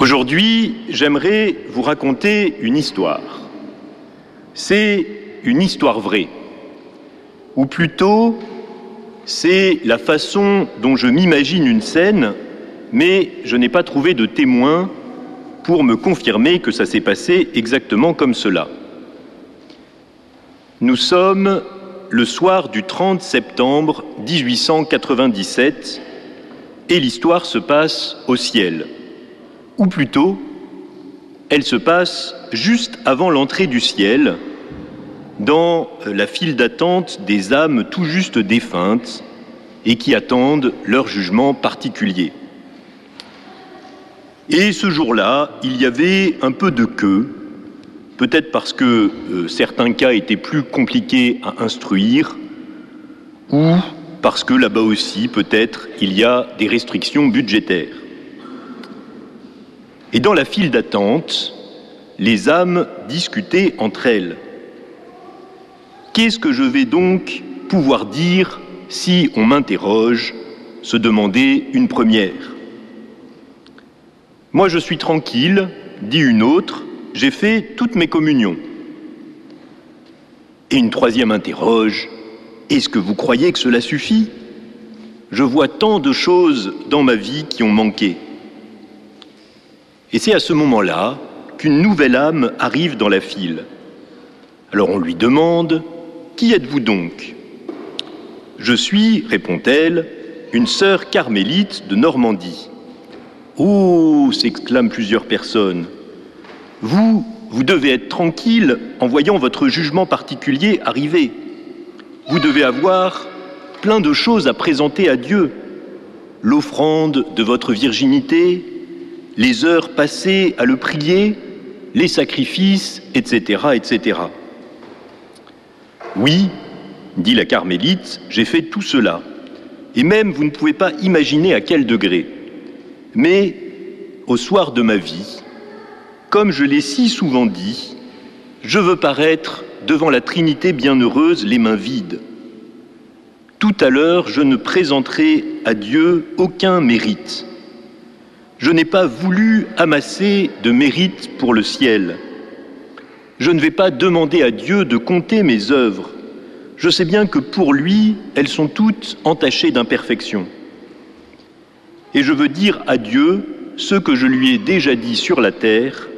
Aujourd'hui, j'aimerais vous raconter une histoire. C'est une histoire vraie, ou plutôt c'est la façon dont je m'imagine une scène, mais je n'ai pas trouvé de témoin pour me confirmer que ça s'est passé exactement comme cela. Nous sommes le soir du 30 septembre 1897 et l'histoire se passe au ciel ou plutôt, elle se passe juste avant l'entrée du ciel, dans la file d'attente des âmes tout juste défuntes et qui attendent leur jugement particulier. Et ce jour-là, il y avait un peu de queue, peut-être parce que euh, certains cas étaient plus compliqués à instruire, ou parce que là-bas aussi, peut-être, il y a des restrictions budgétaires. Et dans la file d'attente, les âmes discutaient entre elles. Qu'est-ce que je vais donc pouvoir dire si on m'interroge se demandait une première. Moi je suis tranquille, dit une autre, j'ai fait toutes mes communions. Et une troisième interroge, est-ce que vous croyez que cela suffit? Je vois tant de choses dans ma vie qui ont manqué. Et c'est à ce moment-là qu'une nouvelle âme arrive dans la file. Alors on lui demande Qui êtes-vous donc? Je suis, répond-elle, une sœur carmélite de Normandie. Oh s'exclament plusieurs personnes. Vous, vous devez être tranquille en voyant votre jugement particulier arriver. Vous devez avoir plein de choses à présenter à Dieu. L'offrande de votre virginité, les heures passées à le prier, les sacrifices, etc., etc. Oui, dit la carmélite, j'ai fait tout cela. Et même, vous ne pouvez pas imaginer à quel degré. Mais, au soir de ma vie, comme je l'ai si souvent dit, je veux paraître devant la Trinité bienheureuse les mains vides. Tout à l'heure, je ne présenterai à Dieu aucun mérite je n'ai pas voulu amasser de mérite pour le ciel. Je ne vais pas demander à Dieu de compter mes œuvres. Je sais bien que pour lui, elles sont toutes entachées d'imperfection. Et je veux dire à Dieu ce que je lui ai déjà dit sur la terre.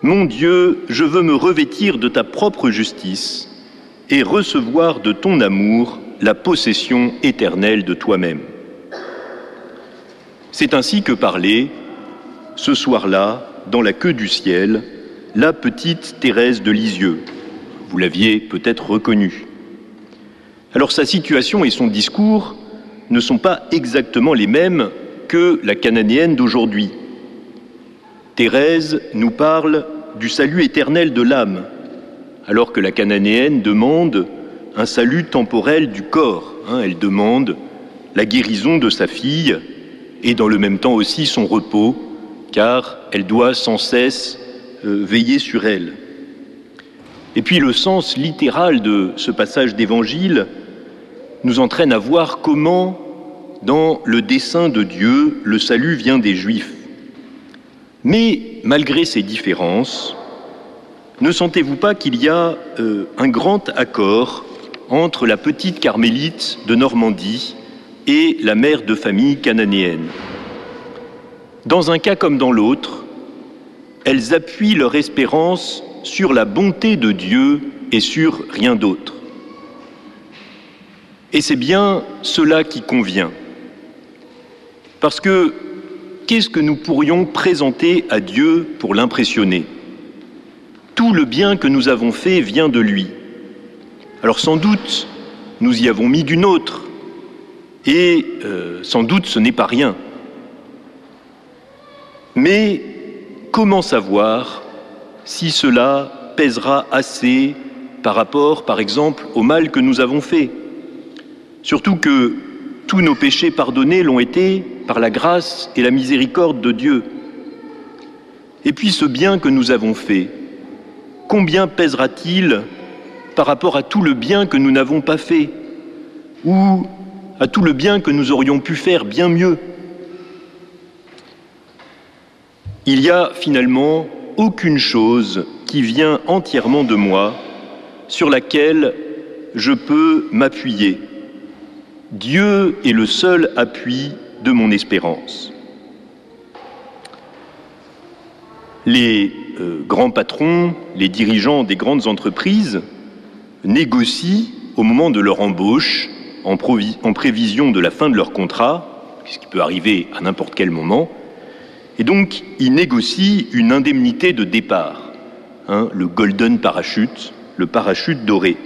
Mon Dieu, je veux me revêtir de ta propre justice et recevoir de ton amour la possession éternelle de toi-même. C'est ainsi que parlait, ce soir-là, dans la queue du ciel, la petite Thérèse de Lisieux. Vous l'aviez peut-être reconnue. Alors sa situation et son discours ne sont pas exactement les mêmes que la cananéenne d'aujourd'hui. Thérèse nous parle du salut éternel de l'âme, alors que la cananéenne demande un salut temporel du corps. Hein. elle demande la guérison de sa fille et dans le même temps aussi son repos, car elle doit sans cesse euh, veiller sur elle. Et puis le sens littéral de ce passage d'évangile nous entraîne à voir comment, dans le dessein de Dieu, le salut vient des Juifs. Mais malgré ces différences, ne sentez-vous pas qu'il y a euh, un grand accord entre la petite carmélite de Normandie et la mère de famille cananéenne. Dans un cas comme dans l'autre, elles appuient leur espérance sur la bonté de Dieu et sur rien d'autre. Et c'est bien cela qui convient. Parce que qu'est-ce que nous pourrions présenter à Dieu pour l'impressionner? Tout le bien que nous avons fait vient de lui. Alors sans doute, nous y avons mis d'une autre, et euh, sans doute ce n'est pas rien. Mais comment savoir si cela pèsera assez par rapport, par exemple, au mal que nous avons fait? Surtout que tous nos péchés pardonnés l'ont été par la grâce et la miséricorde de Dieu. Et puis ce bien que nous avons fait, combien pèsera-t-il par rapport à tout le bien que nous n'avons pas fait? Ou à tout le bien que nous aurions pu faire bien mieux. Il y a finalement aucune chose qui vient entièrement de moi sur laquelle je peux m'appuyer. Dieu est le seul appui de mon espérance. Les euh, grands patrons, les dirigeants des grandes entreprises négocient au moment de leur embauche, en, prévision de la fin de leur contrat, ce qui peut arriver à n'importe quel moment, et donc ils négocient une indemnité de départ, hein, le golden parachute, le parachute doré.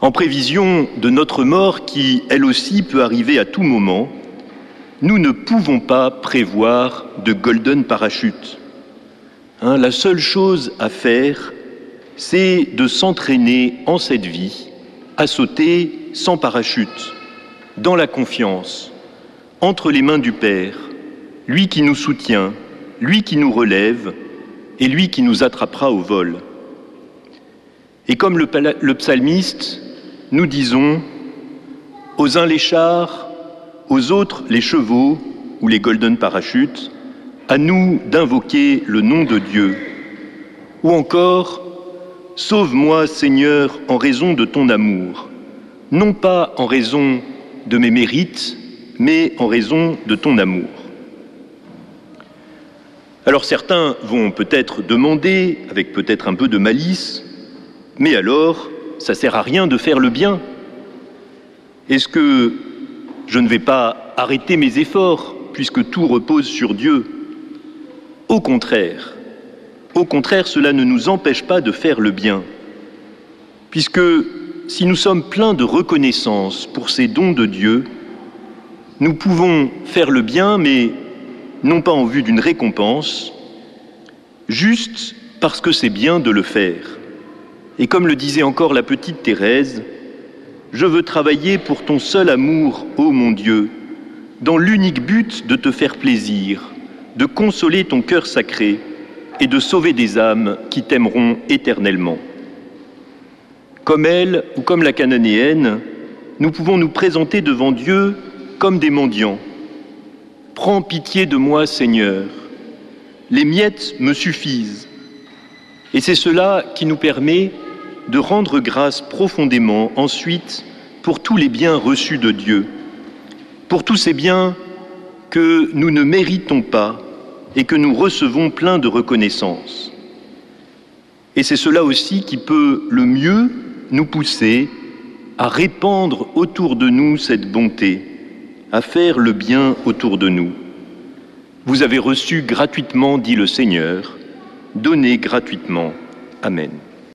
En prévision de notre mort qui, elle aussi, peut arriver à tout moment, nous ne pouvons pas prévoir de golden parachute. Hein, la seule chose à faire, c'est de s'entraîner en cette vie à sauter sans parachute, dans la confiance, entre les mains du Père, lui qui nous soutient, lui qui nous relève et lui qui nous attrapera au vol. Et comme le, psalmiste, nous disons aux uns les chars, aux autres les chevaux ou les golden parachutes, à nous d'invoquer le nom de Dieu, ou encore Sauve-moi Seigneur en raison de ton amour, non pas en raison de mes mérites, mais en raison de ton amour. Alors certains vont peut-être demander, avec peut-être un peu de malice, mais alors, ça sert à rien de faire le bien. Est-ce que je ne vais pas arrêter mes efforts puisque tout repose sur Dieu? Au contraire, au contraire, cela ne nous empêche pas de faire le bien, puisque si nous sommes pleins de reconnaissance pour ces dons de Dieu, nous pouvons faire le bien, mais non pas en vue d'une récompense, juste parce que c'est bien de le faire. Et comme le disait encore la petite Thérèse, je veux travailler pour ton seul amour, ô mon Dieu, dans l'unique but de te faire plaisir, de consoler ton cœur sacré et de sauver des âmes qui t'aimeront éternellement. Comme elle ou comme la cananéenne, nous pouvons nous présenter devant Dieu comme des mendiants. Prends pitié de moi, Seigneur. Les miettes me suffisent. Et c'est cela qui nous permet de rendre grâce profondément ensuite pour tous les biens reçus de Dieu, pour tous ces biens que nous ne méritons pas et que nous recevons plein de reconnaissance. Et c'est cela aussi qui peut le mieux nous pousser à répandre autour de nous cette bonté, à faire le bien autour de nous. Vous avez reçu gratuitement, dit le Seigneur, donnez gratuitement. Amen.